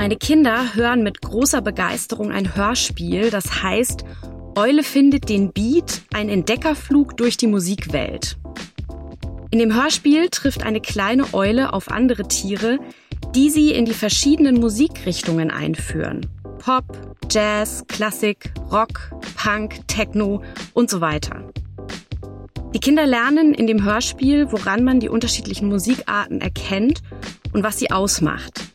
Meine Kinder hören mit großer Begeisterung ein Hörspiel, das heißt Eule findet den Beat, ein Entdeckerflug durch die Musikwelt. In dem Hörspiel trifft eine kleine Eule auf andere Tiere, die sie in die verschiedenen Musikrichtungen einführen. Pop, Jazz, Klassik, Rock, Punk, Techno und so weiter. Die Kinder lernen in dem Hörspiel, woran man die unterschiedlichen Musikarten erkennt und was sie ausmacht.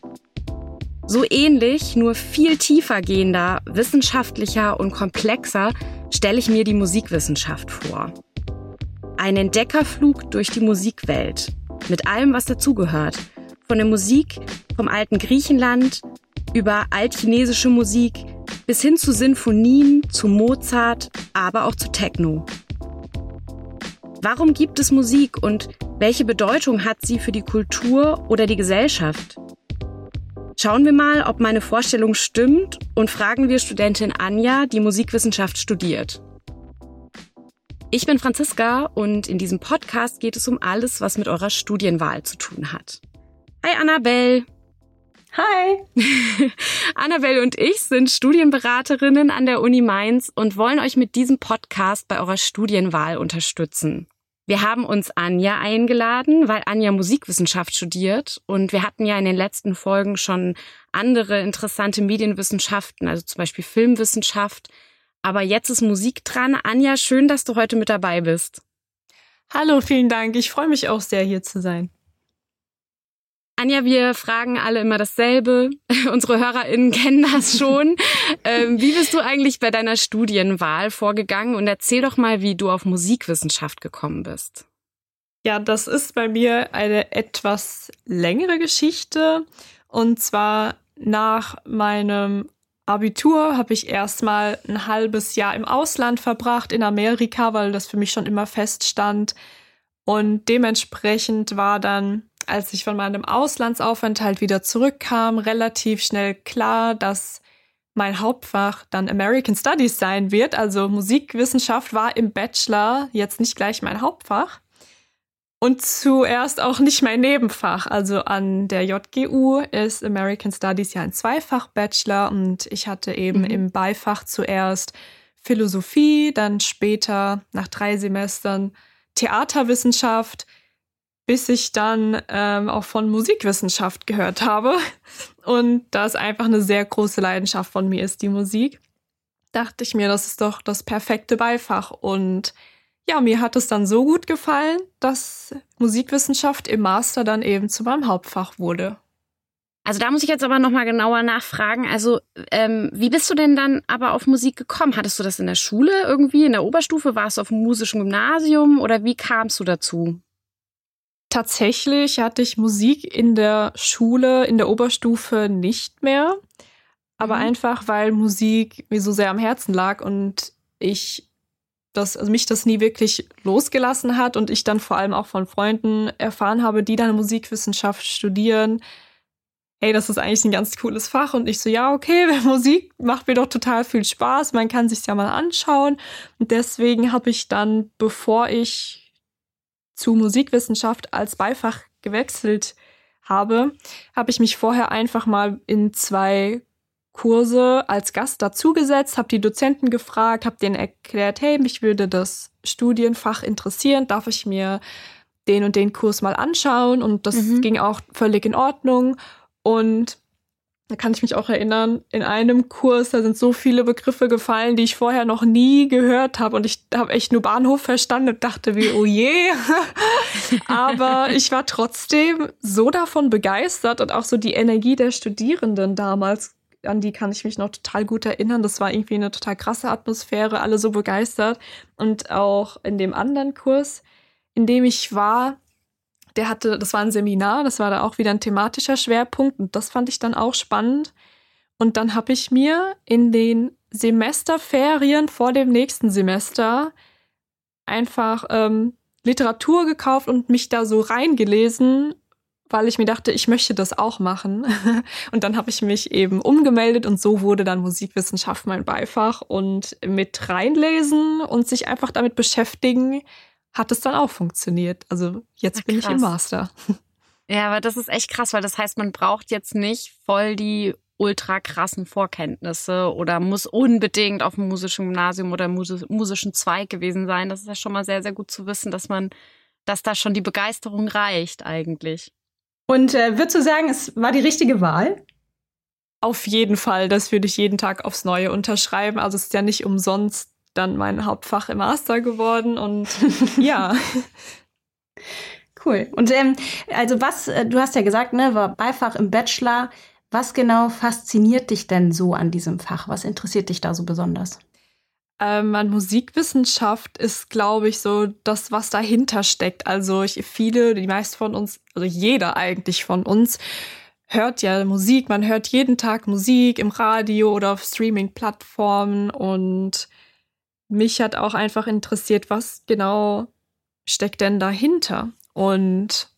So ähnlich, nur viel tiefer gehender, wissenschaftlicher und komplexer stelle ich mir die Musikwissenschaft vor. Ein Entdeckerflug durch die Musikwelt, mit allem, was dazugehört. Von der Musik vom alten Griechenland über altchinesische Musik bis hin zu Sinfonien, zu Mozart, aber auch zu Techno. Warum gibt es Musik und welche Bedeutung hat sie für die Kultur oder die Gesellschaft? Schauen wir mal, ob meine Vorstellung stimmt und fragen wir Studentin Anja, die Musikwissenschaft studiert. Ich bin Franziska und in diesem Podcast geht es um alles, was mit eurer Studienwahl zu tun hat. Hi Annabelle! Hi! Annabelle und ich sind Studienberaterinnen an der Uni Mainz und wollen euch mit diesem Podcast bei eurer Studienwahl unterstützen. Wir haben uns Anja eingeladen, weil Anja Musikwissenschaft studiert und wir hatten ja in den letzten Folgen schon andere interessante Medienwissenschaften, also zum Beispiel Filmwissenschaft. Aber jetzt ist Musik dran. Anja, schön, dass du heute mit dabei bist. Hallo, vielen Dank. Ich freue mich auch sehr, hier zu sein. Anja, wir fragen alle immer dasselbe. Unsere HörerInnen kennen das schon. ähm, wie bist du eigentlich bei deiner Studienwahl vorgegangen? Und erzähl doch mal, wie du auf Musikwissenschaft gekommen bist. Ja, das ist bei mir eine etwas längere Geschichte. Und zwar nach meinem Abitur habe ich erstmal ein halbes Jahr im Ausland verbracht, in Amerika, weil das für mich schon immer feststand. Und dementsprechend war dann als ich von meinem Auslandsaufenthalt wieder zurückkam, relativ schnell klar, dass mein Hauptfach dann American Studies sein wird. Also Musikwissenschaft war im Bachelor jetzt nicht gleich mein Hauptfach. Und zuerst auch nicht mein Nebenfach. Also an der JGU ist American Studies ja ein Zweifach-Bachelor und ich hatte eben mhm. im Beifach zuerst Philosophie, dann später nach drei Semestern Theaterwissenschaft, bis ich dann ähm, auch von Musikwissenschaft gehört habe. Und da es einfach eine sehr große Leidenschaft von mir ist, die Musik, dachte ich mir, das ist doch das perfekte Beifach. Und ja, mir hat es dann so gut gefallen, dass Musikwissenschaft im Master dann eben zu meinem Hauptfach wurde. Also da muss ich jetzt aber nochmal genauer nachfragen. Also ähm, wie bist du denn dann aber auf Musik gekommen? Hattest du das in der Schule irgendwie, in der Oberstufe? Warst du auf dem musischen Gymnasium oder wie kamst du dazu? Tatsächlich hatte ich Musik in der Schule, in der Oberstufe nicht mehr. Aber mhm. einfach, weil Musik mir so sehr am Herzen lag und ich das, also mich das nie wirklich losgelassen hat und ich dann vor allem auch von Freunden erfahren habe, die dann Musikwissenschaft studieren. Hey, das ist eigentlich ein ganz cooles Fach. Und ich so, ja, okay, Musik macht mir doch total viel Spaß. Man kann sich's ja mal anschauen. Und deswegen habe ich dann, bevor ich zu Musikwissenschaft als Beifach gewechselt habe, habe ich mich vorher einfach mal in zwei Kurse als Gast dazugesetzt, habe die Dozenten gefragt, habe denen erklärt, hey, mich würde das Studienfach interessieren, darf ich mir den und den Kurs mal anschauen und das mhm. ging auch völlig in Ordnung und da kann ich mich auch erinnern, in einem Kurs, da sind so viele Begriffe gefallen, die ich vorher noch nie gehört habe. Und ich habe echt nur Bahnhof verstanden und dachte wie, oh je. Aber ich war trotzdem so davon begeistert und auch so die Energie der Studierenden damals, an die kann ich mich noch total gut erinnern. Das war irgendwie eine total krasse Atmosphäre, alle so begeistert. Und auch in dem anderen Kurs, in dem ich war, der hatte, das war ein Seminar, das war da auch wieder ein thematischer Schwerpunkt und das fand ich dann auch spannend. Und dann habe ich mir in den Semesterferien vor dem nächsten Semester einfach ähm, Literatur gekauft und mich da so reingelesen, weil ich mir dachte, ich möchte das auch machen. und dann habe ich mich eben umgemeldet und so wurde dann Musikwissenschaft mein Beifach und mit reinlesen und sich einfach damit beschäftigen, hat es dann auch funktioniert. Also jetzt Ach, bin ich im Master. Ja, aber das ist echt krass, weil das heißt, man braucht jetzt nicht voll die ultra krassen Vorkenntnisse oder muss unbedingt auf dem musischen Gymnasium oder musischen Zweig gewesen sein. Das ist ja schon mal sehr, sehr gut zu wissen, dass man, dass da schon die Begeisterung reicht eigentlich. Und äh, würdest du sagen, es war die richtige Wahl? Auf jeden Fall, das würde ich jeden Tag aufs Neue unterschreiben. Also es ist ja nicht umsonst dann mein Hauptfach im Master geworden und ja. Cool. Und ähm, also was, äh, du hast ja gesagt, ne, war Beifach im Bachelor. Was genau fasziniert dich denn so an diesem Fach? Was interessiert dich da so besonders? Ähm, an Musikwissenschaft ist, glaube ich, so das, was dahinter steckt. Also ich, viele, die meisten von uns, also jeder eigentlich von uns, hört ja Musik. Man hört jeden Tag Musik im Radio oder auf Streaming-Plattformen. Und mich hat auch einfach interessiert, was genau steckt denn dahinter? Und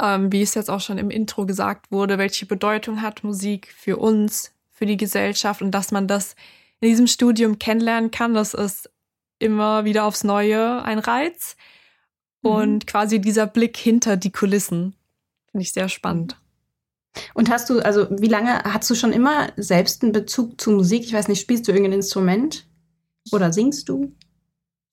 ähm, wie es jetzt auch schon im Intro gesagt wurde, welche Bedeutung hat Musik für uns, für die Gesellschaft und dass man das in diesem Studium kennenlernen kann, das ist immer wieder aufs Neue ein Reiz. Mhm. Und quasi dieser Blick hinter die Kulissen finde ich sehr spannend. Und hast du, also wie lange hast du schon immer selbst einen Bezug zu Musik? Ich weiß nicht, spielst du irgendein Instrument oder singst du?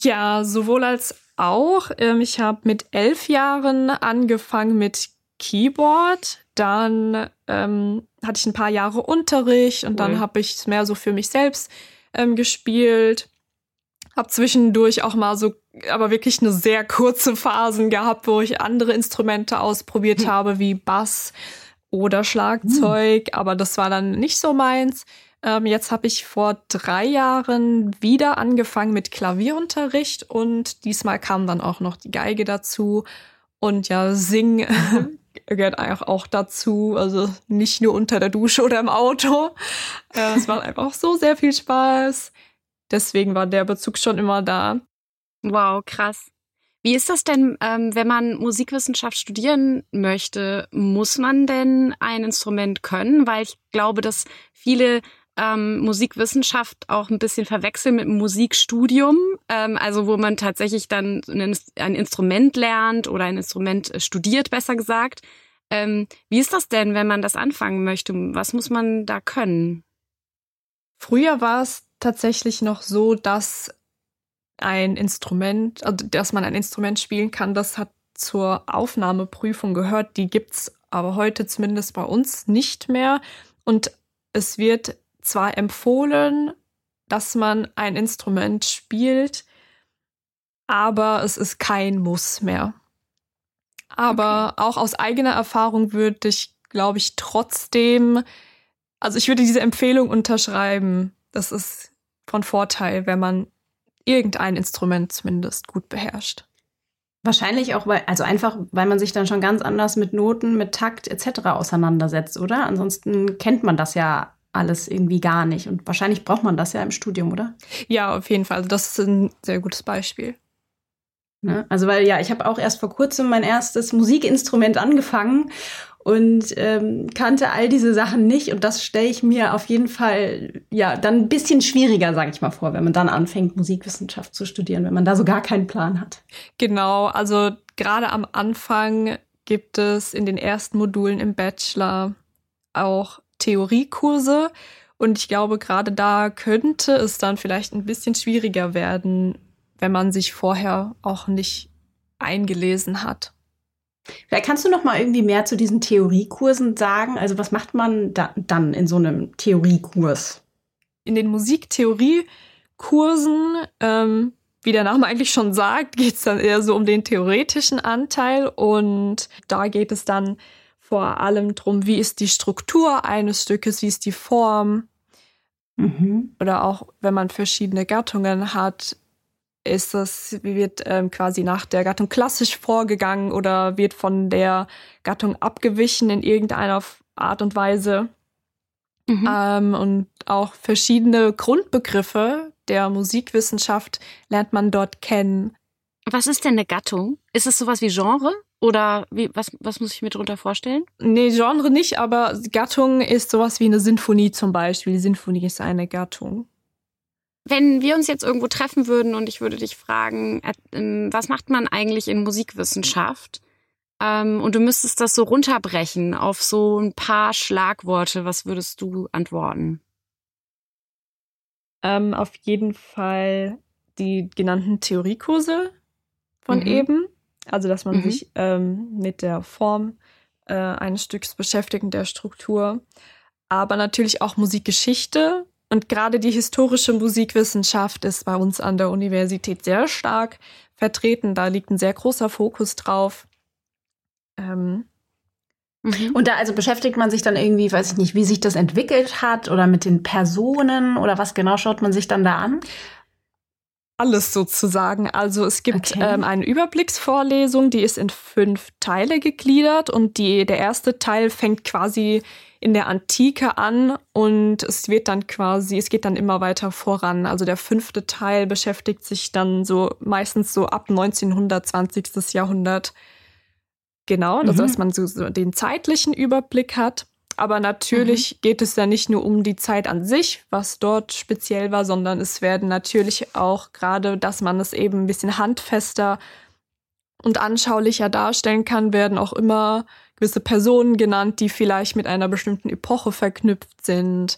Ja, sowohl als auch. Ähm, ich habe mit elf Jahren angefangen mit Keyboard. Dann ähm, hatte ich ein paar Jahre Unterricht und cool. dann habe ich es mehr so für mich selbst ähm, gespielt. Hab zwischendurch auch mal so, aber wirklich eine sehr kurze Phasen gehabt, wo ich andere Instrumente ausprobiert hm. habe, wie Bass oder Schlagzeug, hm. aber das war dann nicht so meins. Ähm, jetzt habe ich vor drei Jahren wieder angefangen mit Klavierunterricht und diesmal kam dann auch noch die Geige dazu. Und ja, Sing gehört einfach auch dazu. Also nicht nur unter der Dusche oder im Auto. Äh, es macht einfach so sehr viel Spaß. Deswegen war der Bezug schon immer da. Wow, krass. Wie ist das denn, ähm, wenn man Musikwissenschaft studieren möchte? Muss man denn ein Instrument können? Weil ich glaube, dass viele ähm, Musikwissenschaft auch ein bisschen verwechseln mit Musikstudium, ähm, also wo man tatsächlich dann ein, Instrument lernt oder ein Instrument äh, studiert, besser gesagt. Ähm, wie ist das denn, wenn man das anfangen möchte? Was muss man da können? Früher war es tatsächlich noch so, dass ein Instrument, also dass man ein Instrument spielen kann, das hat zur Aufnahmeprüfung gehört. Die gibt's aber heute zumindest bei uns nicht mehr. Und es wird zwar empfohlen, dass man ein Instrument spielt, aber es ist kein Muss mehr. Aber okay. auch aus eigener Erfahrung würde ich, glaube ich, trotzdem, also ich würde diese Empfehlung unterschreiben. Das ist von Vorteil, wenn man irgendein Instrument zumindest gut beherrscht. Wahrscheinlich auch, weil, also einfach, weil man sich dann schon ganz anders mit Noten, mit Takt etc. auseinandersetzt, oder? Ansonsten kennt man das ja alles irgendwie gar nicht. Und wahrscheinlich braucht man das ja im Studium, oder? Ja, auf jeden Fall. Also das ist ein sehr gutes Beispiel. Ne? Also weil ja, ich habe auch erst vor kurzem mein erstes Musikinstrument angefangen und ähm, kannte all diese Sachen nicht und das stelle ich mir auf jeden Fall ja dann ein bisschen schwieriger, sage ich mal vor, wenn man dann anfängt Musikwissenschaft zu studieren, wenn man da so gar keinen Plan hat. Genau, also gerade am Anfang gibt es in den ersten Modulen im Bachelor auch Theoriekurse. Und ich glaube, gerade da könnte es dann vielleicht ein bisschen schwieriger werden, wenn man sich vorher auch nicht eingelesen hat. Vielleicht kannst du noch mal irgendwie mehr zu diesen Theoriekursen sagen. Also was macht man da, dann in so einem Theoriekurs? In den Musiktheoriekursen, ähm, wie der Name eigentlich schon sagt, geht es dann eher so um den theoretischen Anteil und da geht es dann vor allem drum, wie ist die Struktur eines Stückes, wie ist die Form. Mhm. Oder auch, wenn man verschiedene Gattungen hat, ist das, wie wird ähm, quasi nach der Gattung klassisch vorgegangen oder wird von der Gattung abgewichen in irgendeiner Art und Weise. Mhm. Ähm, und auch verschiedene Grundbegriffe der Musikwissenschaft lernt man dort kennen. Was ist denn eine Gattung? Ist es sowas wie Genre? Oder wie, was, was muss ich mir darunter vorstellen? Nee, Genre nicht, aber Gattung ist sowas wie eine Sinfonie zum Beispiel. Die Sinfonie ist eine Gattung. Wenn wir uns jetzt irgendwo treffen würden und ich würde dich fragen, ähm, was macht man eigentlich in Musikwissenschaft? ähm, und du müsstest das so runterbrechen auf so ein paar Schlagworte, was würdest du antworten? Ähm, auf jeden Fall die genannten Theoriekurse von mhm. eben. Also, dass man mhm. sich ähm, mit der Form äh, eines Stücks beschäftigt, der Struktur. Aber natürlich auch Musikgeschichte. Und gerade die historische Musikwissenschaft ist bei uns an der Universität sehr stark vertreten. Da liegt ein sehr großer Fokus drauf. Ähm, mhm. und da also beschäftigt man sich dann irgendwie, weiß ich nicht, wie sich das entwickelt hat oder mit den Personen oder was genau schaut man sich dann da an? Alles sozusagen. Also es gibt okay. ähm, eine Überblicksvorlesung, die ist in fünf Teile gegliedert und die, der erste Teil fängt quasi in der Antike an und es wird dann quasi, es geht dann immer weiter voran. Also der fünfte Teil beschäftigt sich dann so meistens so ab 1920. Jahrhundert. Genau, mhm. dass man so, so den zeitlichen Überblick hat. Aber natürlich mhm. geht es ja nicht nur um die Zeit an sich, was dort speziell war, sondern es werden natürlich auch gerade, dass man es eben ein bisschen handfester und anschaulicher darstellen kann, werden auch immer gewisse Personen genannt, die vielleicht mit einer bestimmten Epoche verknüpft sind.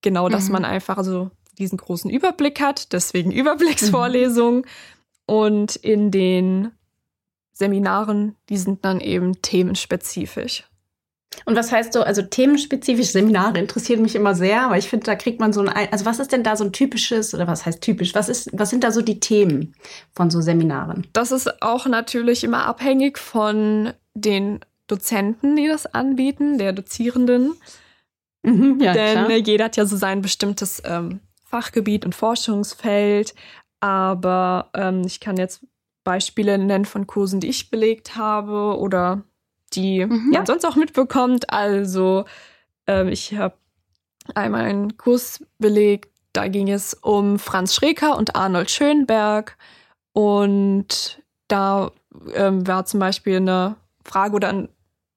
Genau, dass mhm. man einfach also diesen großen Überblick hat, deswegen Überblicksvorlesung. Mhm. Und in den Seminaren, die sind dann eben themenspezifisch. Und was heißt so, also themenspezifisch Seminare interessieren mich immer sehr, aber ich finde, da kriegt man so ein, also was ist denn da so ein typisches, oder was heißt typisch, was ist, was sind da so die Themen von so Seminaren? Das ist auch natürlich immer abhängig von den Dozenten, die das anbieten, der Dozierenden. Mhm, ja, Denn klar. jeder hat ja so sein bestimmtes ähm, Fachgebiet und Forschungsfeld. Aber ähm, ich kann jetzt Beispiele nennen von Kursen, die ich belegt habe oder die mhm. man sonst auch mitbekommt. Also ähm, ich habe einmal einen Kurs belegt, da ging es um Franz Schreker und Arnold Schönberg. Und da ähm, war zum Beispiel eine Frage oder ein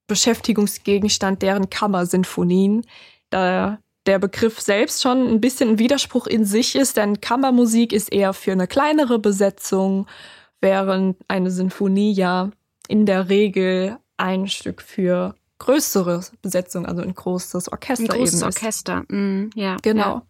Beschäftigungsgegenstand deren Kammersinfonien. Da der Begriff selbst schon ein bisschen ein Widerspruch in sich ist, denn Kammermusik ist eher für eine kleinere Besetzung, während eine Sinfonie ja in der Regel ein Stück für größere Besetzung, also ein großes Orchester ein großes eben Orchester, mm, ja. Genau. Ja.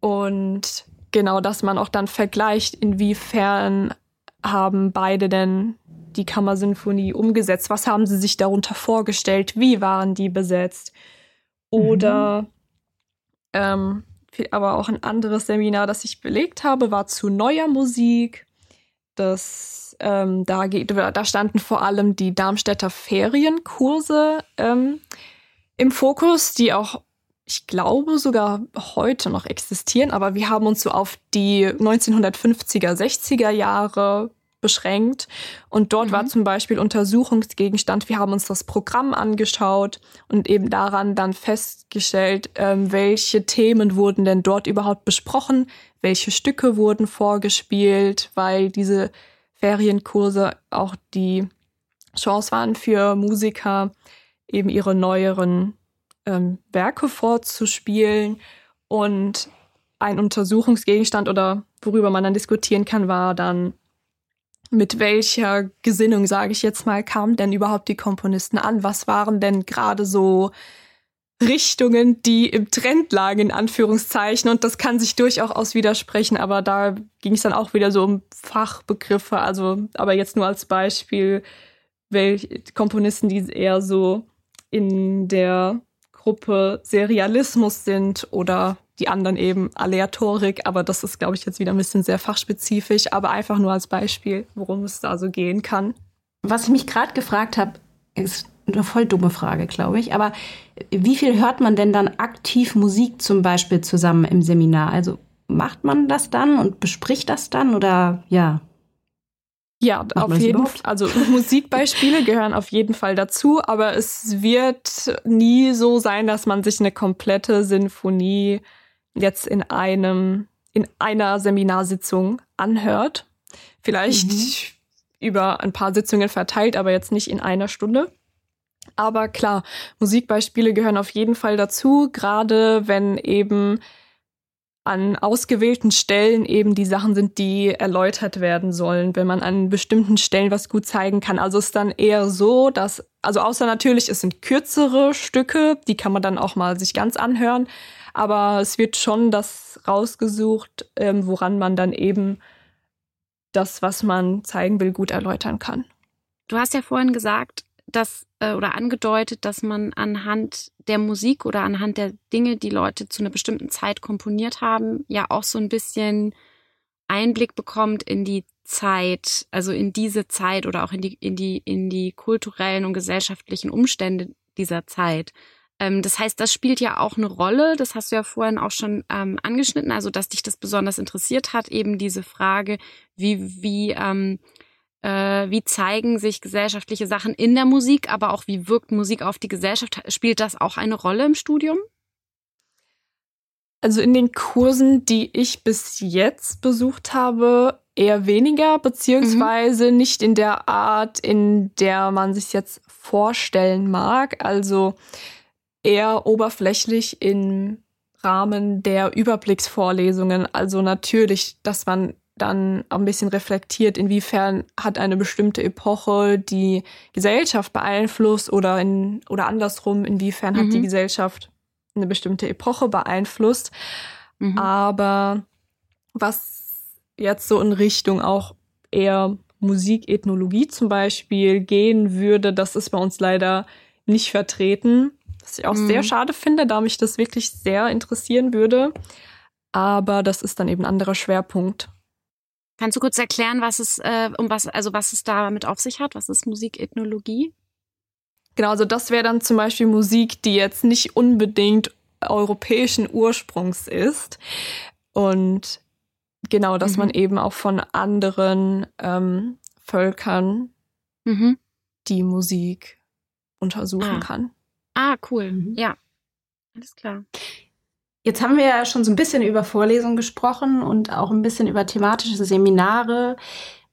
Und genau, dass man auch dann vergleicht, inwiefern haben beide denn die Kammersinfonie umgesetzt? Was haben sie sich darunter vorgestellt? Wie waren die besetzt? Oder mhm. ähm, aber auch ein anderes Seminar, das ich belegt habe, war zu neuer Musik. Das ähm, da, da standen vor allem die Darmstädter Ferienkurse ähm, im Fokus, die auch, ich glaube, sogar heute noch existieren. Aber wir haben uns so auf die 1950er, 60er Jahre beschränkt. Und dort mhm. war zum Beispiel Untersuchungsgegenstand. Wir haben uns das Programm angeschaut und eben daran dann festgestellt, ähm, welche Themen wurden denn dort überhaupt besprochen, welche Stücke wurden vorgespielt, weil diese Ferienkurse auch die Chance waren für Musiker, eben ihre neueren ähm, Werke vorzuspielen. Und ein Untersuchungsgegenstand oder worüber man dann diskutieren kann, war dann, mit welcher Gesinnung, sage ich jetzt mal, kamen denn überhaupt die Komponisten an? Was waren denn gerade so Richtungen, die im Trend lagen, in Anführungszeichen. Und das kann sich durchaus widersprechen, aber da ging es dann auch wieder so um Fachbegriffe. Also, aber jetzt nur als Beispiel, welche Komponisten, die eher so in der Gruppe Serialismus sind oder die anderen eben Aleatorik, aber das ist, glaube ich, jetzt wieder ein bisschen sehr fachspezifisch, aber einfach nur als Beispiel, worum es da so gehen kann. Was ich mich gerade gefragt habe, ist eine voll dumme Frage, glaube ich. Aber wie viel hört man denn dann aktiv Musik zum Beispiel zusammen im Seminar? Also macht man das dann und bespricht das dann oder ja? Ja, Macht auf jeden Fall. Also Musikbeispiele gehören auf jeden Fall dazu, aber es wird nie so sein, dass man sich eine komplette Sinfonie jetzt in einem, in einer Seminarsitzung anhört. Vielleicht mhm. über ein paar Sitzungen verteilt, aber jetzt nicht in einer Stunde. Aber klar, Musikbeispiele gehören auf jeden Fall dazu, gerade wenn eben an ausgewählten Stellen eben die Sachen sind, die erläutert werden sollen, wenn man an bestimmten Stellen was gut zeigen kann. Also ist dann eher so, dass, also außer natürlich, es sind kürzere Stücke, die kann man dann auch mal sich ganz anhören, aber es wird schon das rausgesucht, ähm, woran man dann eben das, was man zeigen will, gut erläutern kann. Du hast ja vorhin gesagt, dass äh, oder angedeutet, dass man anhand der Musik oder anhand der Dinge, die Leute zu einer bestimmten Zeit komponiert haben, ja auch so ein bisschen Einblick bekommt in die Zeit, also in diese Zeit oder auch in die in die in die kulturellen und gesellschaftlichen Umstände dieser Zeit. Ähm, das heißt, das spielt ja auch eine Rolle. Das hast du ja vorhin auch schon ähm, angeschnitten, also dass dich das besonders interessiert hat, eben diese Frage, wie wie ähm, äh, wie zeigen sich gesellschaftliche Sachen in der Musik, aber auch wie wirkt Musik auf die Gesellschaft? Spielt das auch eine Rolle im Studium? Also in den Kursen, die ich bis jetzt besucht habe, eher weniger, beziehungsweise mhm. nicht in der Art, in der man sich jetzt vorstellen mag. Also eher oberflächlich im Rahmen der Überblicksvorlesungen. Also natürlich, dass man dann ein bisschen reflektiert, inwiefern hat eine bestimmte Epoche die Gesellschaft beeinflusst oder in, oder andersrum, inwiefern mhm. hat die mhm. Gesellschaft eine bestimmte Epoche beeinflusst. Mhm. Aber was jetzt so in Richtung auch eher Musikethnologie zum Beispiel gehen würde, das ist bei uns leider nicht vertreten. Was ich auch mhm. sehr schade finde, da mich das wirklich sehr interessieren würde. Aber das ist dann eben ein anderer Schwerpunkt. Kannst du kurz erklären, was es, äh, um was, also was es damit auf sich hat? Was ist Musikethnologie? Genau, also das wäre dann zum Beispiel Musik, die jetzt nicht unbedingt europäischen Ursprungs ist. Und genau, dass mhm. man eben auch von anderen ähm, Völkern mhm. die Musik untersuchen ah. kann. Ah, cool. Mhm. Ja. Alles klar. Jetzt haben wir ja schon so ein bisschen über Vorlesungen gesprochen und auch ein bisschen über thematische Seminare.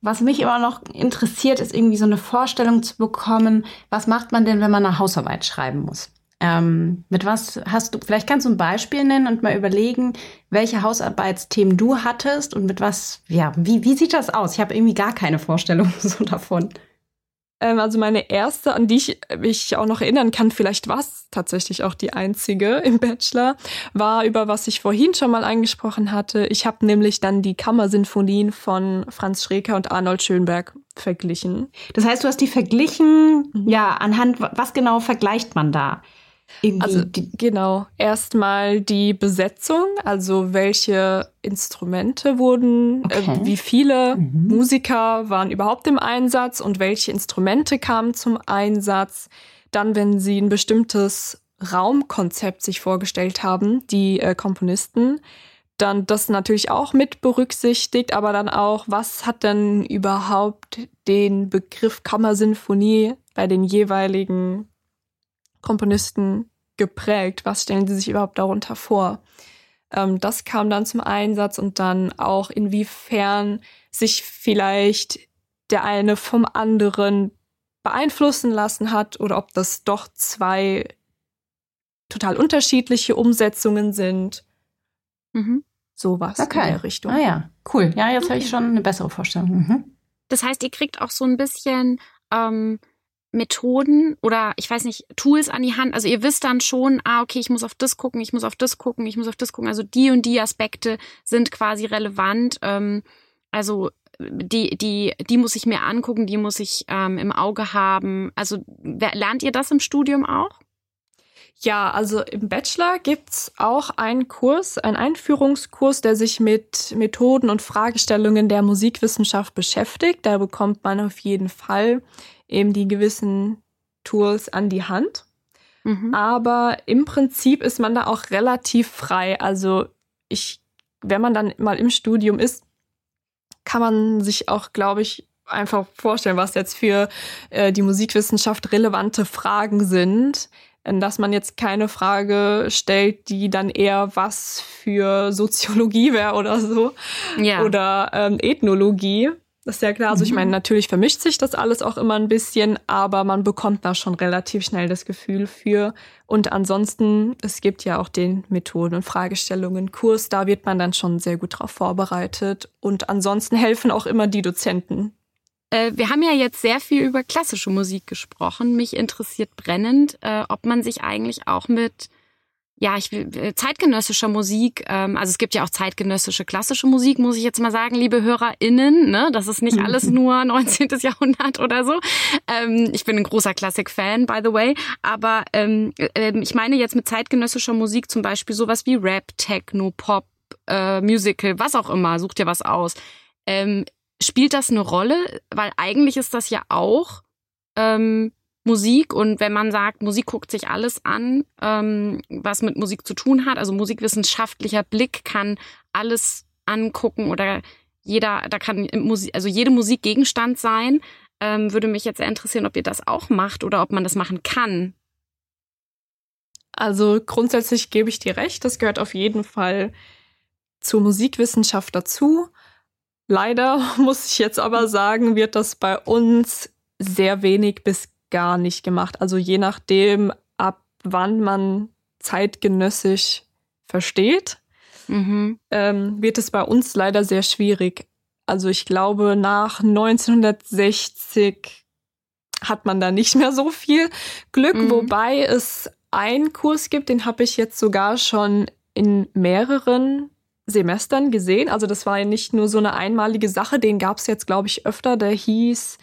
Was mich immer noch interessiert, ist irgendwie so eine Vorstellung zu bekommen, was macht man denn, wenn man eine Hausarbeit schreiben muss? Ähm, mit was hast du, vielleicht kannst du ein Beispiel nennen und mal überlegen, welche Hausarbeitsthemen du hattest und mit was, ja, wie, wie sieht das aus? Ich habe irgendwie gar keine Vorstellung so davon. Ähm, also meine erste, an die ich mich auch noch erinnern kann, vielleicht war es tatsächlich auch die einzige im Bachelor, war über was ich vorhin schon mal angesprochen hatte. Ich habe nämlich dann die Kammersinfonien von Franz Schreker und Arnold Schönberg verglichen. Das heißt, du hast die verglichen, mhm. ja, anhand, was genau vergleicht man da? Irgendwie also genau, erstmal die Besetzung, also welche Instrumente wurden, äh, okay. äh, wie viele mhm. Musiker waren überhaupt im Einsatz und welche Instrumente kamen zum Einsatz. Dann, wenn sie ein bestimmtes Raumkonzept sich vorgestellt haben, die äh, Komponisten, dann das natürlich auch mit berücksichtigt, aber dann auch, was hat denn überhaupt den Begriff Kammersinfonie bei den jeweiligen Komponisten geprägt? Was stellen sie sich überhaupt darunter vor? Ähm, das kam dann zum Einsatz und dann auch, inwiefern sich vielleicht der eine vom anderen beeinflussen lassen hat oder ob das doch zwei total unterschiedliche Umsetzungen sind. Mhm. Sowas okay. in der Richtung. Ah ja, cool. Ja, jetzt okay. habe ich schon eine bessere Vorstellung. Mhm. Das heißt, ihr kriegt auch so ein bisschen ähm, Methoden oder ich weiß nicht, Tools an die Hand. Also ihr wisst dann schon, ah, okay, ich muss auf das gucken, ich muss auf das gucken, ich muss auf das gucken. Also die und die Aspekte sind quasi relevant. Ähm, also die, die, die muss ich mir angucken, die muss ich ähm, im Auge haben. Also lernt ihr das im Studium auch? Ja, also im Bachelor gibt's auch einen Kurs, einen Einführungskurs, der sich mit Methoden und Fragestellungen der Musikwissenschaft beschäftigt. Da bekommt man auf jeden Fall eben die gewissen Tools an die Hand. Mhm. Aber im Prinzip ist man da auch relativ frei. Also ich, wenn man dann mal im Studium ist, kann man sich auch, glaube ich, einfach vorstellen, was jetzt für äh, die Musikwissenschaft relevante Fragen sind. Dass man jetzt keine Frage stellt, die dann eher was für Soziologie wäre oder so. Ja. Oder ähm, Ethnologie Das ist ja klar. Also ich meine, mhm. natürlich vermischt sich das alles auch immer ein bisschen, aber man bekommt da schon relativ schnell das Gefühl für. Und ansonsten, es gibt ja auch den Methoden- und Fragestellungen-Kurs, da wird man dann schon sehr gut drauf vorbereitet. Und ansonsten helfen auch immer die Dozenten. Äh, wir haben ja jetzt sehr viel über klassische Musik gesprochen. Mich interessiert brennend, äh, ob man sich eigentlich auch mit ja, ich will äh, zeitgenössischer Musik, ähm, also es gibt ja auch zeitgenössische klassische Musik, muss ich jetzt mal sagen, liebe HörerInnen, ne? Das ist nicht alles nur 19. Jahrhundert oder so. Ähm, ich bin ein großer Klassik-Fan, by the way. Aber ähm, äh, ich meine jetzt mit zeitgenössischer Musik zum Beispiel sowas wie Rap, Techno, Pop, äh, Musical, was auch immer, such dir was aus. Ähm, spielt das eine Rolle? Weil eigentlich ist das ja auch ähm, Musik und wenn man sagt, Musik guckt sich alles an, ähm, was mit Musik zu tun hat, also musikwissenschaftlicher Blick kann alles angucken oder jeder, da kann Musik, also jede Musik Gegenstand sein. Ähm, würde mich jetzt sehr interessieren, ob ihr das auch macht oder ob man das machen kann. Also grundsätzlich gebe ich dir recht, das gehört auf jeden Fall zur Musikwissenschaft dazu. Leider muss ich jetzt aber sagen, wird das bei uns sehr wenig bis gar nicht gemacht. Also je nachdem, ab wann man zeitgenössisch versteht, mhm. ähm, wird es bei uns leider sehr schwierig. Also ich glaube, nach 1960 hat man da nicht mehr so viel Glück, mhm. wobei es einen Kurs gibt, den habe ich jetzt sogar schon in mehreren Semestern gesehen. Also das war ja nicht nur so eine einmalige Sache, den gab es jetzt, glaube ich, öfter. Der hieß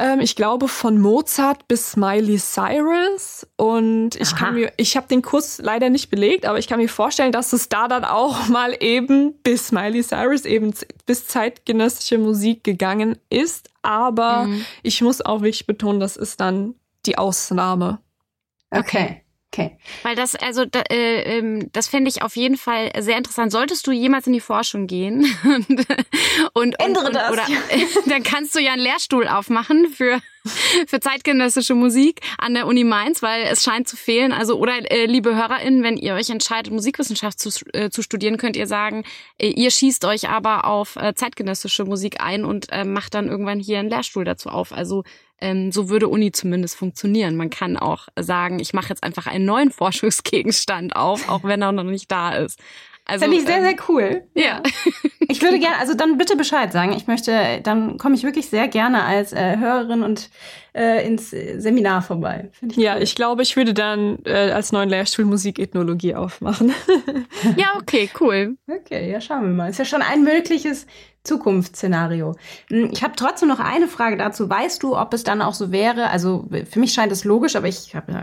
ähm, ich glaube von Mozart bis Miley Cyrus und ich Aha. kann mir, ich habe den Kurs leider nicht belegt, aber ich kann mir vorstellen, dass es da dann auch mal eben bis Miley Cyrus eben bis zeitgenössische Musik gegangen ist. Aber mhm. ich muss auch wirklich betonen, das ist dann die Ausnahme. Okay. Okay. Weil das, also da, äh, ähm, das finde ich auf jeden Fall sehr interessant. Solltest du jemals in die Forschung gehen und, und, Ändere und, das. oder dann kannst du ja einen Lehrstuhl aufmachen für für zeitgenössische Musik an der Uni Mainz, weil es scheint zu fehlen. Also oder äh, liebe HörerInnen, wenn ihr euch entscheidet, Musikwissenschaft zu, äh, zu studieren, könnt ihr sagen, äh, ihr schießt euch aber auf äh, zeitgenössische Musik ein und äh, macht dann irgendwann hier einen Lehrstuhl dazu auf. Also ähm, so würde Uni zumindest funktionieren. Man kann auch sagen, ich mache jetzt einfach einen neuen Forschungsgegenstand auf, auch wenn er noch nicht da ist. Also, Finde ich sehr, ähm, sehr cool. Ja. Ich würde gerne, also dann bitte Bescheid sagen. Ich möchte, dann komme ich wirklich sehr gerne als äh, Hörerin und äh, ins Seminar vorbei. Ich ja, cool. ich glaube, ich würde dann äh, als neuen Lehrstuhl Musikethnologie aufmachen. ja, okay, cool. Okay, ja, schauen wir mal. Ist ja schon ein mögliches Zukunftsszenario. Hm, ich habe trotzdem noch eine Frage dazu. Weißt du, ob es dann auch so wäre? Also für mich scheint es logisch, aber ich habe ja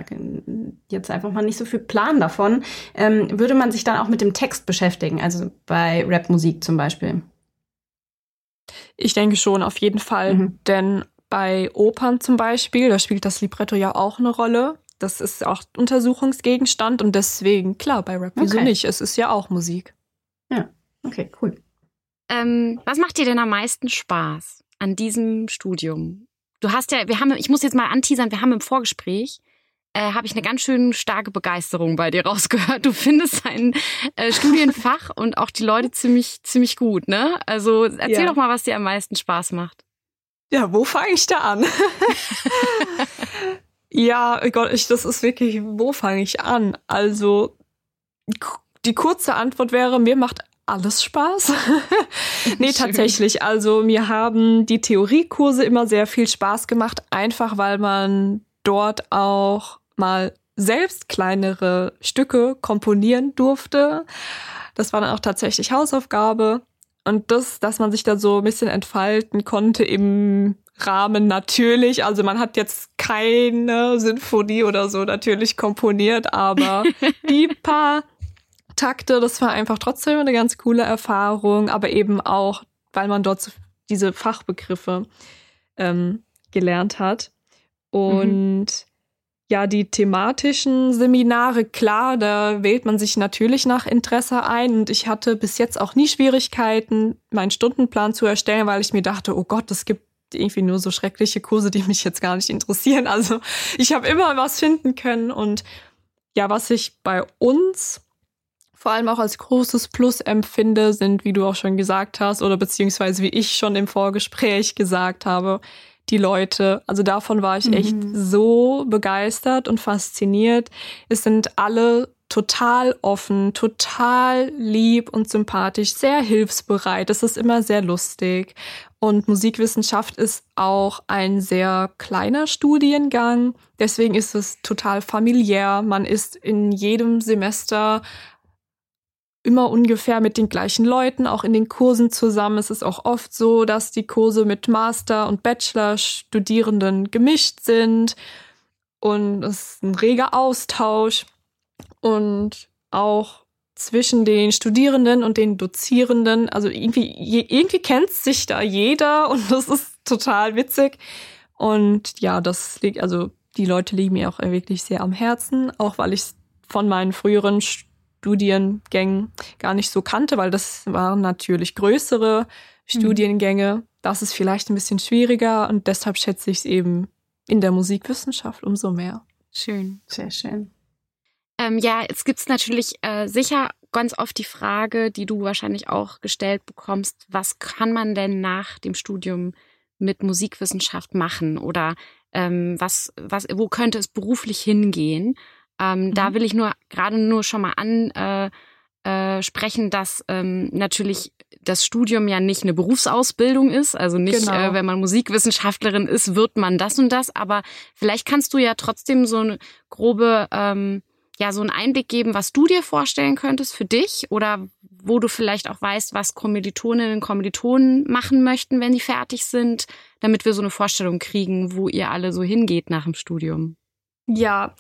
jetzt einfach mal nicht so viel Plan davon. Ähm, würde man sich dann auch mit dem Text beschäftigen? Also bei Rapmusik zum Beispiel? Ich denke schon, auf jeden Fall. Mhm. Denn bei Opern zum Beispiel, da spielt das Libretto ja auch eine Rolle. Das ist auch Untersuchungsgegenstand und deswegen, klar, bei Rap, wieso okay. nicht? Es ist ja auch Musik. Ja, okay, cool. Ähm, was macht dir denn am meisten Spaß an diesem Studium? Du hast ja, wir haben, ich muss jetzt mal anteasern, wir haben im Vorgespräch äh, habe ich eine ganz schön starke Begeisterung bei dir rausgehört. Du findest dein äh, Studienfach und auch die Leute ziemlich, ziemlich gut, ne? Also erzähl ja. doch mal, was dir am meisten Spaß macht. Ja, wo fange ich da an? ja, oh Gott, ich, das ist wirklich, wo fange ich an? Also, die kurze Antwort wäre, mir macht alles Spaß. nee, tatsächlich. Also mir haben die Theoriekurse immer sehr viel Spaß gemacht, einfach weil man dort auch mal selbst kleinere Stücke komponieren durfte. Das war dann auch tatsächlich Hausaufgabe. Und das, dass man sich da so ein bisschen entfalten konnte im Rahmen natürlich. Also man hat jetzt keine Sinfonie oder so natürlich komponiert, aber die paar Takte, das war einfach trotzdem eine ganz coole Erfahrung, aber eben auch, weil man dort diese Fachbegriffe ähm, gelernt hat. Und mhm. Ja, die thematischen Seminare, klar, da wählt man sich natürlich nach Interesse ein. Und ich hatte bis jetzt auch nie Schwierigkeiten, meinen Stundenplan zu erstellen, weil ich mir dachte, oh Gott, es gibt irgendwie nur so schreckliche Kurse, die mich jetzt gar nicht interessieren. Also ich habe immer was finden können. Und ja, was ich bei uns vor allem auch als großes Plus empfinde, sind, wie du auch schon gesagt hast, oder beziehungsweise wie ich schon im Vorgespräch gesagt habe, die Leute. Also davon war ich mhm. echt so begeistert und fasziniert. Es sind alle total offen, total lieb und sympathisch, sehr hilfsbereit. Es ist immer sehr lustig. Und Musikwissenschaft ist auch ein sehr kleiner Studiengang. Deswegen ist es total familiär. Man ist in jedem Semester immer ungefähr mit den gleichen Leuten, auch in den Kursen zusammen. Es ist auch oft so, dass die Kurse mit Master- und Bachelor-Studierenden gemischt sind. Und es ist ein reger Austausch. Und auch zwischen den Studierenden und den Dozierenden. Also irgendwie, irgendwie kennt sich da jeder und das ist total witzig. Und ja, das liegt, also die Leute liegen mir auch wirklich sehr am Herzen, auch weil ich von meinen früheren Studiengängen gar nicht so kannte, weil das waren natürlich größere mhm. Studiengänge. Das ist vielleicht ein bisschen schwieriger und deshalb schätze ich es eben in der Musikwissenschaft umso mehr. Schön, sehr schön. Ähm, ja, es gibt natürlich äh, sicher ganz oft die Frage, die du wahrscheinlich auch gestellt bekommst, was kann man denn nach dem Studium mit Musikwissenschaft machen oder ähm, was, was, wo könnte es beruflich hingehen? Ähm, mhm. Da will ich nur gerade nur schon mal an äh, äh, sprechen, dass ähm, natürlich das Studium ja nicht eine Berufsausbildung ist. Also nicht, genau. äh, wenn man Musikwissenschaftlerin ist, wird man das und das. Aber vielleicht kannst du ja trotzdem so eine grobe ähm, ja so einen Einblick geben, was du dir vorstellen könntest für dich oder wo du vielleicht auch weißt, was Kommilitoninnen und Kommilitonen machen möchten, wenn die fertig sind, damit wir so eine Vorstellung kriegen, wo ihr alle so hingeht nach dem Studium. Ja,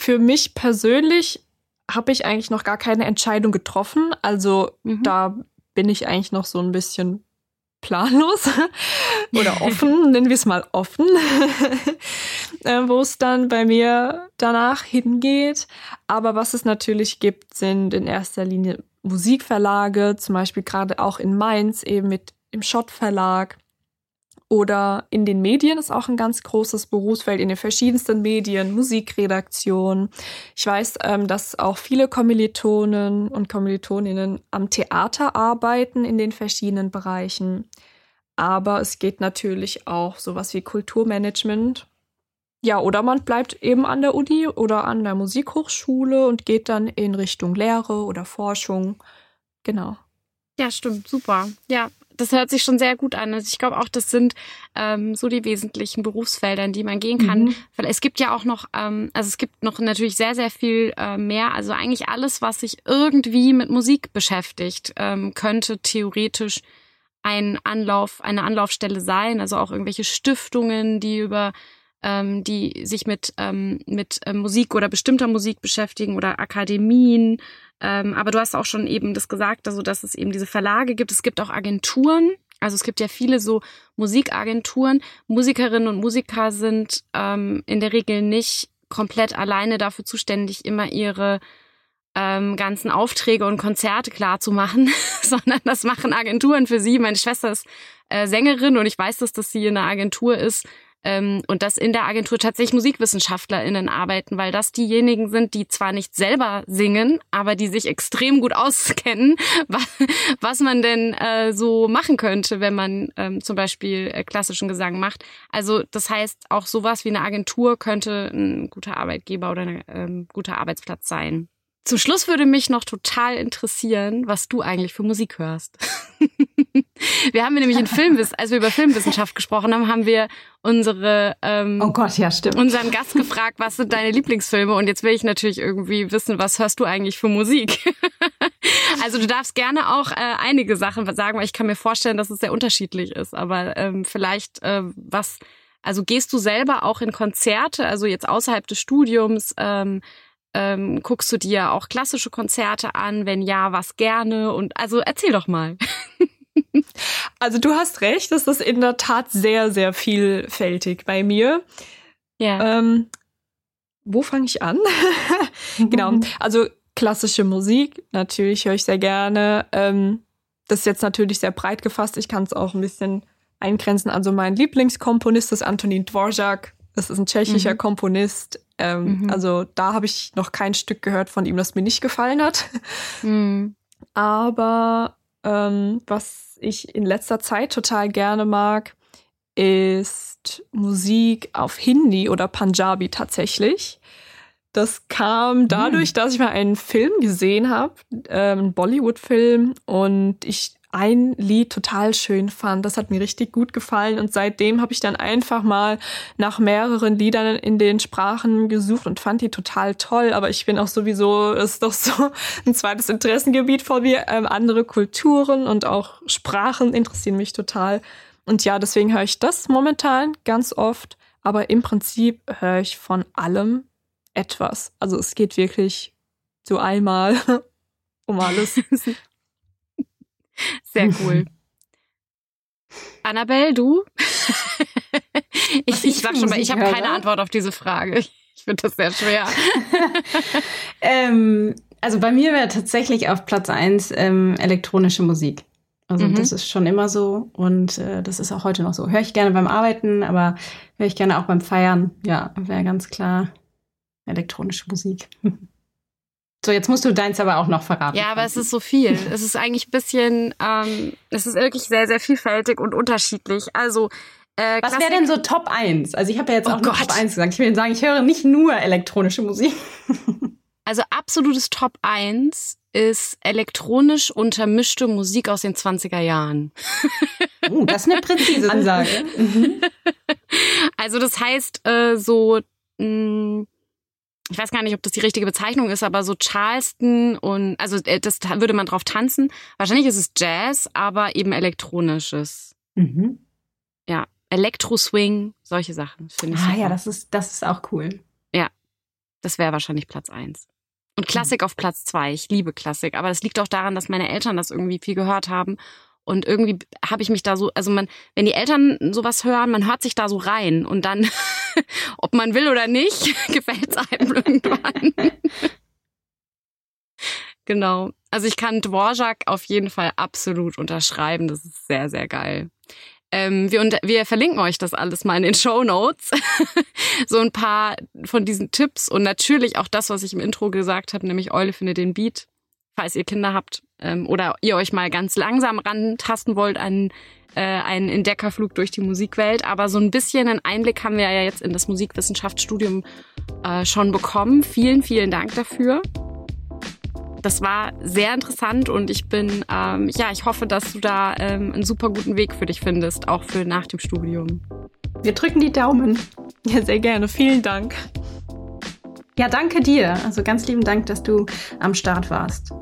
für mich persönlich habe ich eigentlich noch gar keine Entscheidung getroffen. Also mhm. da bin ich eigentlich noch so ein bisschen planlos oder offen, nennen wir es mal offen, äh, wo es dann bei mir danach hingeht. Aber was es natürlich gibt, sind in erster Linie Musikverlage, zum Beispiel gerade auch in Mainz eben mit im Schott Verlag oder in den Medien ist auch ein ganz großes Berufsfeld, in den verschiedensten Medien, Musikredaktion. Ich weiß, ähm, dass auch viele Kommilitonen und Kommilitoninnen am Theater arbeiten in den verschiedenen Bereichen. Aber es geht natürlich auch sowas wie Kulturmanagement. Ja, oder man bleibt eben an der Uni oder an der Musikhochschule und geht dann in Richtung Lehre oder Forschung. Genau. Ja, stimmt, super. Ja, das hört sich schon sehr gut an. Also ich glaube auch, das sind ähm, so die wesentlichen Berufsfelder, in die man gehen kann. Mhm. Weil es gibt ja auch noch, ähm, also es gibt noch natürlich sehr, sehr viel äh, mehr. Also eigentlich alles, was sich irgendwie mit Musik beschäftigt, ähm, könnte theoretisch ein Anlauf, eine Anlaufstelle sein. Also auch irgendwelche Stiftungen, die über ähm, die sich mit, ähm, mit äh, Musik oder bestimmter Musik beschäftigen oder Akademien ähm, aber du hast auch schon eben das gesagt, also dass es eben diese Verlage gibt. Es gibt auch Agenturen. Also es gibt ja viele so Musikagenturen. Musikerinnen und Musiker sind ähm, in der Regel nicht komplett alleine dafür zuständig, immer ihre ähm, ganzen Aufträge und Konzerte klar zu machen, sondern das machen Agenturen für sie. Meine Schwester ist äh, Sängerin und ich weiß, dass das sie in einer Agentur ist, ähm, und dass in der Agentur tatsächlich MusikwissenschaftlerInnen arbeiten, weil das diejenigen sind, die zwar nicht selber singen, aber die sich extrem gut auskennen, was, was man denn äh, so machen könnte, wenn man ähm, zum Beispiel äh, klassischen Gesang macht. Also das heißt, auch sowas wie eine Agentur könnte ein guter Arbeitgeber oder ein ähm, guter Arbeitsplatz sein. Zum Schluss würde mich noch total interessieren, was du eigentlich für Musik hörst. wir haben nämlich in Filmwiss, als wir über Filmwissenschaft gesprochen haben, haben wir unsere ähm, oh Gott, ja stimmt, unseren Gast gefragt, was sind deine Lieblingsfilme? Und jetzt will ich natürlich irgendwie wissen, was hörst du eigentlich für Musik? also du darfst gerne auch äh, einige Sachen sagen, weil ich kann mir vorstellen, dass es sehr unterschiedlich ist. Aber ähm, vielleicht äh, was, also gehst du selber auch in Konzerte, also jetzt außerhalb des Studiums? Ähm, ähm, guckst du dir auch klassische Konzerte an? Wenn ja, was gerne? Und also erzähl doch mal. also du hast recht, es ist in der Tat sehr, sehr vielfältig bei mir. Ja. Ähm, wo fange ich an? genau. Also klassische Musik, natürlich höre ich sehr gerne. Ähm, das ist jetzt natürlich sehr breit gefasst. Ich kann es auch ein bisschen eingrenzen. Also mein Lieblingskomponist ist Antonin Dvorak. Das ist ein tschechischer mhm. Komponist. Ähm, mhm. Also da habe ich noch kein Stück gehört von ihm, das mir nicht gefallen hat. Mhm. Aber ähm, was ich in letzter Zeit total gerne mag, ist Musik auf Hindi oder Punjabi tatsächlich. Das kam dadurch, dass ich mal einen Film gesehen habe, äh, einen Bollywood-Film, und ich ein Lied total schön fand. Das hat mir richtig gut gefallen und seitdem habe ich dann einfach mal nach mehreren Liedern in den Sprachen gesucht und fand die total toll. Aber ich bin auch sowieso, ist doch so ein zweites Interessengebiet von mir. Ähm, andere Kulturen und auch Sprachen interessieren mich total. Und ja, deswegen höre ich das momentan ganz oft. Aber im Prinzip höre ich von allem etwas. Also es geht wirklich so einmal um alles. Sehr cool. Annabelle, du? ich, ich sag schon mal, ich habe keine Antwort auf diese Frage. Ich finde das sehr schwer. ähm, also bei mir wäre tatsächlich auf Platz eins ähm, elektronische Musik. Also mhm. das ist schon immer so und äh, das ist auch heute noch so. Höre ich gerne beim Arbeiten, aber höre ich gerne auch beim Feiern. Ja, wäre ganz klar elektronische Musik. So, jetzt musst du deins aber auch noch verraten. Ja, aber es ist so viel. es ist eigentlich ein bisschen, ähm, es ist wirklich sehr, sehr vielfältig und unterschiedlich. Also, äh, Was wäre denn so Top 1? Also ich habe ja jetzt oh auch. Top 1 gesagt. Ich will sagen, ich höre nicht nur elektronische Musik. also absolutes Top 1 ist elektronisch untermischte Musik aus den 20er Jahren. uh, das ist eine präzise Ansage. Mhm. Also das heißt äh, so mh, mm, ich weiß gar nicht, ob das die richtige Bezeichnung ist, aber so Charleston und also äh, das würde man drauf tanzen. Wahrscheinlich ist es Jazz, aber eben elektronisches. Mhm. Ja, Elektro-Swing, solche Sachen finde ich. Ah super. ja, das ist das ist auch cool. Ja, das wäre wahrscheinlich Platz eins. Und Klassik mhm. auf Platz zwei. Ich liebe Klassik, aber das liegt auch daran, dass meine Eltern das irgendwie viel gehört haben und irgendwie habe ich mich da so, also man, wenn die Eltern sowas hören, man hört sich da so rein und dann, ob man will oder nicht, gefällt es einem irgendwann. genau. Also ich kann Dvorak auf jeden Fall absolut unterschreiben. Das ist sehr, sehr geil. Ähm, wir, wir verlinken euch das alles mal in den Show Notes. so ein paar von diesen Tipps und natürlich auch das, was ich im Intro gesagt habe, nämlich Eule findet den Beat falls ihr Kinder habt ähm, oder ihr euch mal ganz langsam rantasten wollt an äh, einen Entdeckerflug durch die Musikwelt. Aber so ein bisschen einen Einblick haben wir ja jetzt in das Musikwissenschaftsstudium äh, schon bekommen. Vielen, vielen Dank dafür. Das war sehr interessant und ich bin, ähm, ja, ich hoffe, dass du da ähm, einen super guten Weg für dich findest, auch für nach dem Studium. Wir drücken die Daumen. Ja, sehr gerne. Vielen Dank. Ja, danke dir. Also ganz lieben Dank, dass du am Start warst.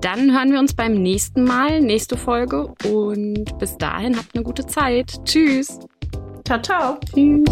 Dann hören wir uns beim nächsten Mal, nächste Folge. Und bis dahin habt eine gute Zeit. Tschüss. Ciao, ciao. Tschüss.